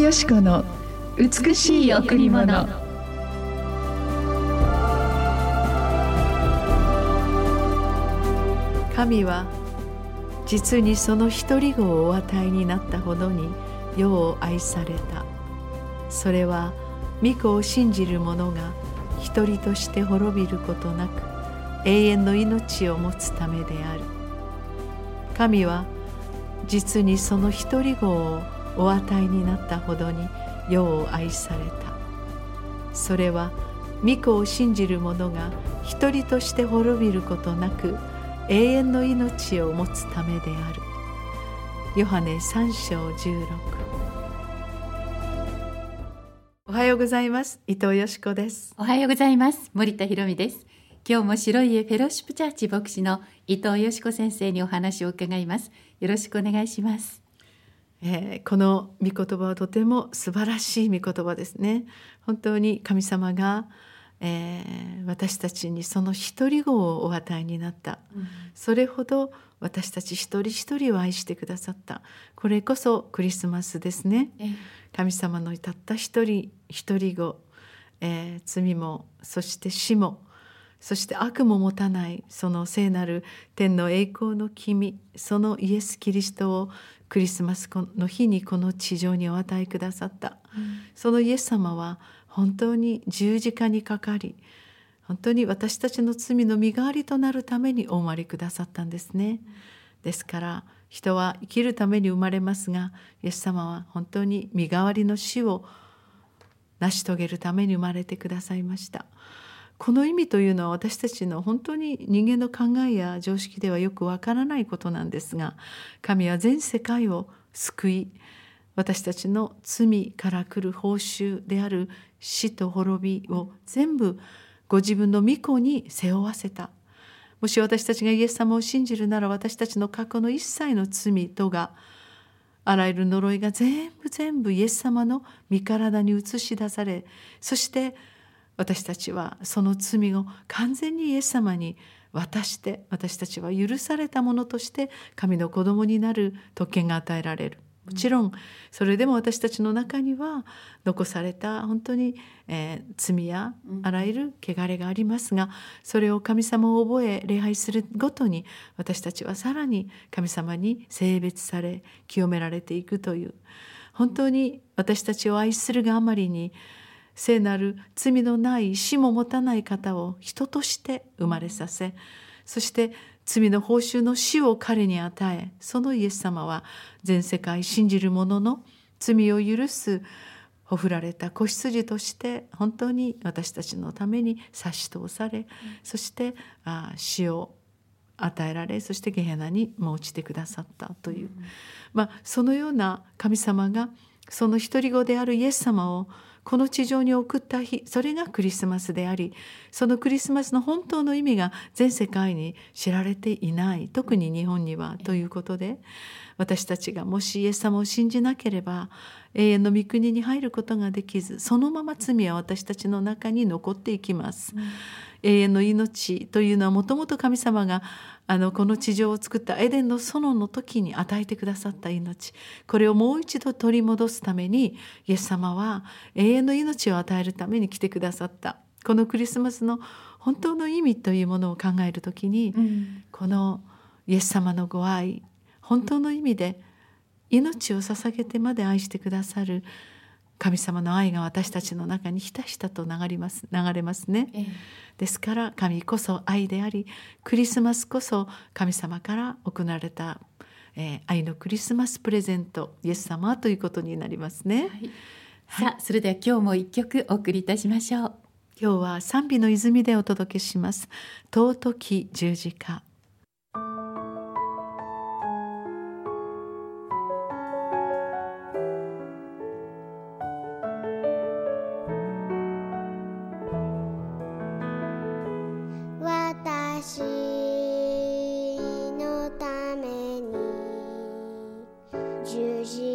よし子の美しい贈り物。神は実にその一人子をお与えになったほどに世を愛された。それは御子を信じる者が一人として滅びることなく永遠の命を持つためである。神は実にその一人子をお与えになったほどに世を愛された。それは御子を信じる者が一人として滅びることなく永遠の命を持つためである。ヨハネ3章16おはようございます。伊藤よしこです。おはようございます。森田博美です。今日も白い家フェロシップチャーチ牧師の伊藤よしこ先生にお話を伺います。よろしくお願いします。えー、この御言葉はとても素晴らしい御言葉ですね。本当に神様が、えー、私たちにその一人子をお与えになった、うん、それほど私たち一人一人を愛してくださった。これこそクリスマスですね、えー、神様のたった一人一人子、えー、罪もそして死もそして悪も持たないその聖なる天の栄光の君そのイエス・キリストをクリスマスの日にこの地上にお与えくださった、うん、そのイエス様は本当に十字架にかかり本当に私たちの罪の身代わりとなるためにお生まれくださったんですね。ですから人は生きるために生まれますがイエス様は本当に身代わりの死を成し遂げるために生まれてくださいました。この意味というのは私たちの本当に人間の考えや常識ではよくわからないことなんですが神は全世界を救い私たちの罪から来る報酬である死と滅びを全部ご自分の御子に背負わせた。もし私たちがイエス様を信じるなら私たちの過去の一切の罪とがあらゆる呪いが全部全部イエス様の身体に映し出されそして私たちはその罪を完全にイエス様に渡して私たちは許されたものとして神の子供になる特権が与えられる。もちろんそれでも私たちの中には残された本当に、えー、罪やあらゆる汚れがありますがそれを神様を覚え礼拝するごとに私たちはさらに神様に性別され清められていくという。本当に私たちを愛するがあまりに聖なる罪のない死も持たない方を人として生まれさせそして罪の報酬の死を彼に与えそのイエス様は全世界信じる者の罪を許すほふられた子羊として本当に私たちのために差し通され、そしてあ死を与えられそしてゲヘナにも落ちてくださったという、まあ、そのような神様がその独り子であるイエス様をこの地上に送った日それがクリスマスでありそのクリスマスの本当の意味が全世界に知られていない特に日本にはということで私たちがもしイエス様を信じなければ永遠の御国に入ることができずそのまま罪は私たちの中に残っていきます。うん永遠の命というのはもともと神様があのこの地上を作ったエデンの園の時に与えてくださった命。これをもう一度取り戻すためにイエス様は永遠の命を与えるために来てくださった。このクリスマスの本当の意味というものを考える時に、うん、このイエス様のご愛本当の意味で命を捧げてまで愛してくださる神様の愛が私たちの中にひたひたと流れます流れますね、ええ、ですから神こそ愛でありクリスマスこそ神様から行われた、えー、愛のクリスマスプレゼントイエス様ということになりますね、はい。さあそれでは今日も一曲お送りい。たしましょう今日は賛美の泉でお届けします尊き十字架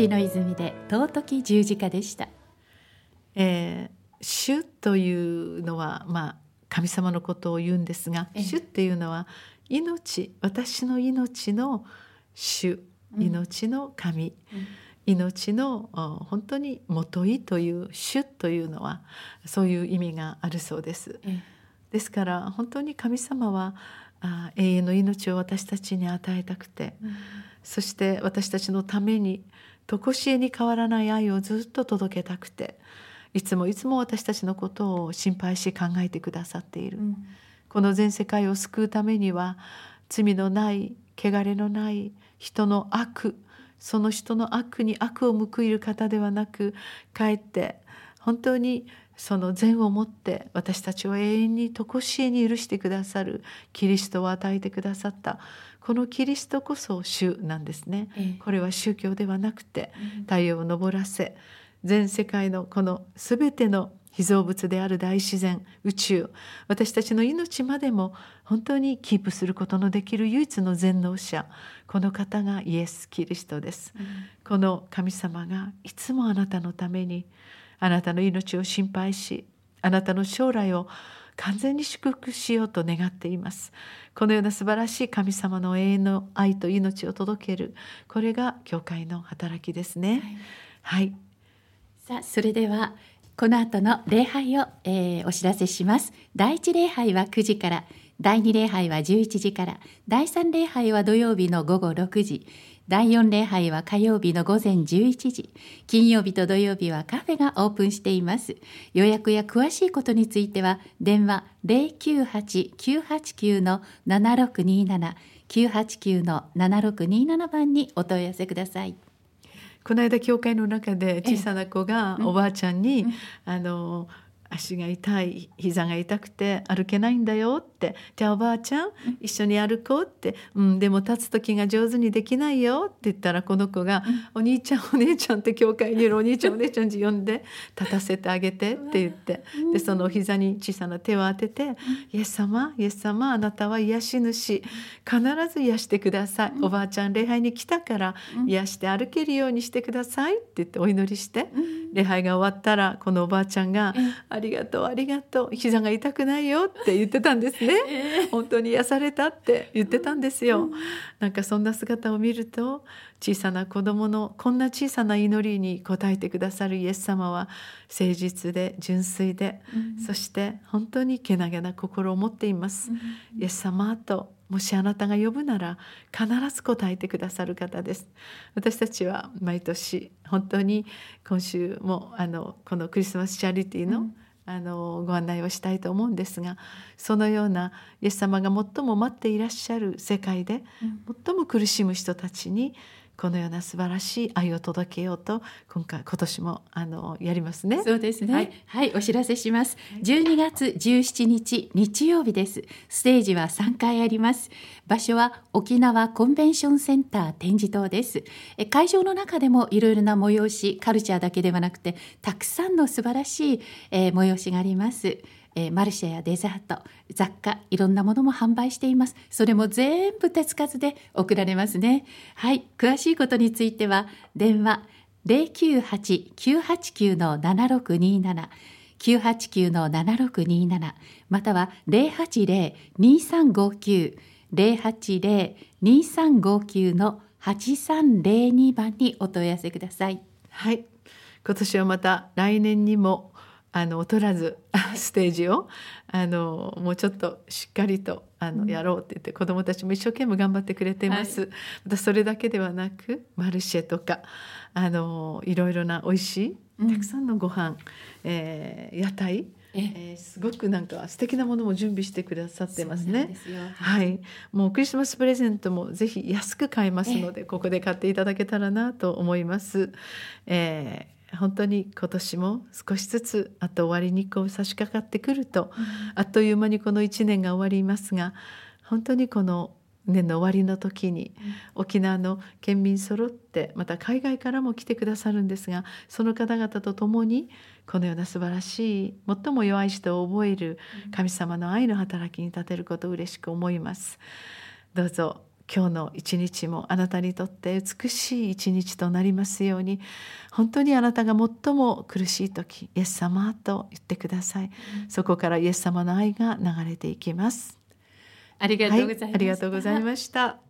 美の泉で尊き十字架でした。えー主というのはまあ神様のことを言うんですが、ええ。主っていうのは命私の命の主うん。命の神、命のお本当に元いという主というのはそういう意味があるそうです。えですから本当に神様はあ永遠の命を私たちに与えたくてそして私たちのために常しえに変わらない愛をずっと届けたくていつもいつも私たちのことを心配し考えてくださっている、うん。この全世界を救うためには罪のない汚れのない人の悪その人の悪に悪を報いる方ではなくかえって本当にその善をもって私たちを永遠に常しえに許してくださるキリストを与えてくださったこのキリストこそ主なんですね。ええこれは宗教ではなくて太陽を昇らせ全世界のこの全ての被造物である大自然宇宙私たちの命までも本当にキープすることのできる唯一の全能者この方がイエス・キリストです。この神様がいつもあなたのためにあなたの命を心配しあなたの将来を完全に祝福しようと願っています。このような素晴らしい神様の永遠の愛と命を届けるこれが教会の働きですね。はい、さあそれではこの後の礼拝を、えーお知らせします。第一礼拝は9時から第二礼拝は11時から。第三礼拝は土曜日の午後6時。第四礼拝は火曜日の午前11時。金曜日と土曜日はカフェがオープンしています。予約や詳しいことについては電話098-989の7627 989の7627番にお問い合わせください。この間教会の中で小さな子がうん。おばあちゃんに、うん。あの足が痛い膝が痛くて歩けないんだよって「じゃあおばあちゃん一緒に歩こう」って「うんでも立つ時が上手にできないよ」って言ったらこの子が「お兄ちゃんお姉ちゃん」って教会にいるお兄ちゃんお姉ちゃん呼んで立たせてあげてって言ってでそのお膝に小さな手を当てて「イエス様イエス様あなたは癒し主必ず癒してください、おばあちゃん礼拝に来たから癒して歩けるようにしてください」って言ってお祈りして、礼拝が終わったらこのおばあちゃんが「ありがとうありがとう膝が痛くないよ」って言ってたんですね。本当に癒されたって言ってたんですよ。なんかそんな姿を見ると小さな子供のこんな小さな祈りに応えてくださるイエス様は誠実で純粋で、そして本当にけなげな心を持っています。イエス様ともしあなたが呼ぶなら必ず答えてくださる方です。私たちは毎年本当に今週もあのこのクリスマスチャリティーの、あのご案内をしたいと思うんですがそのようなイエス様が最も待っていらっしゃる世界で、最も苦しむ人たちにこのような素晴らしい愛を届けようと今回今年もあのやりますね。そうですね。ははいい、お知らせします。12月17日日曜日です。ステージは3回あります。場所は沖縄コンベンションセンター展示棟です。え会場の中でもいろいろな催し、カルチャーだけではなくて、たくさんの素晴らしい、えー催しがあります。えーマルシェやデザート、雑貨、いろんなものも販売しています。それも全部手つかずで送られますね。はい、詳しいことについては電話098-989-7627 989-7627または080-2359 080-2359の8302番にお問い合わせください。はい今年はまた来年にもあの劣らず ステージをあのもうちょっとしっかりとあの、うん。やろうって言って子どもたちも一生懸命頑張ってくれています。またそれだけではなくマルシェとかあのいろいろな美味しいうん。たくさんのご飯、えー屋台、ええ。ーすごくなんか素敵なものも準備してくださってますね。すよ。はい、もうクリスマスプレゼントもぜひ安く買えますので、ここで買っていただけたらなと思います。えー本当に今年も少しずつあと終わりにこう差し掛かってくると、あっという間にこの1年が終わりますが本当にこの年の終わりの時に沖縄の県民揃ってまた海外からも来てくださるんですがその方々と共にこのような素晴らしい最も弱い人を覚える神様の愛の働きに立てることを嬉しく思います。どうぞ今日の一日もあなたにとって美しい一日となりますように本当にあなたが最も苦しい時イエス様と言ってください、そこからイエス様の愛が流れていきます。ありがとうございます、はい、ありがとうございました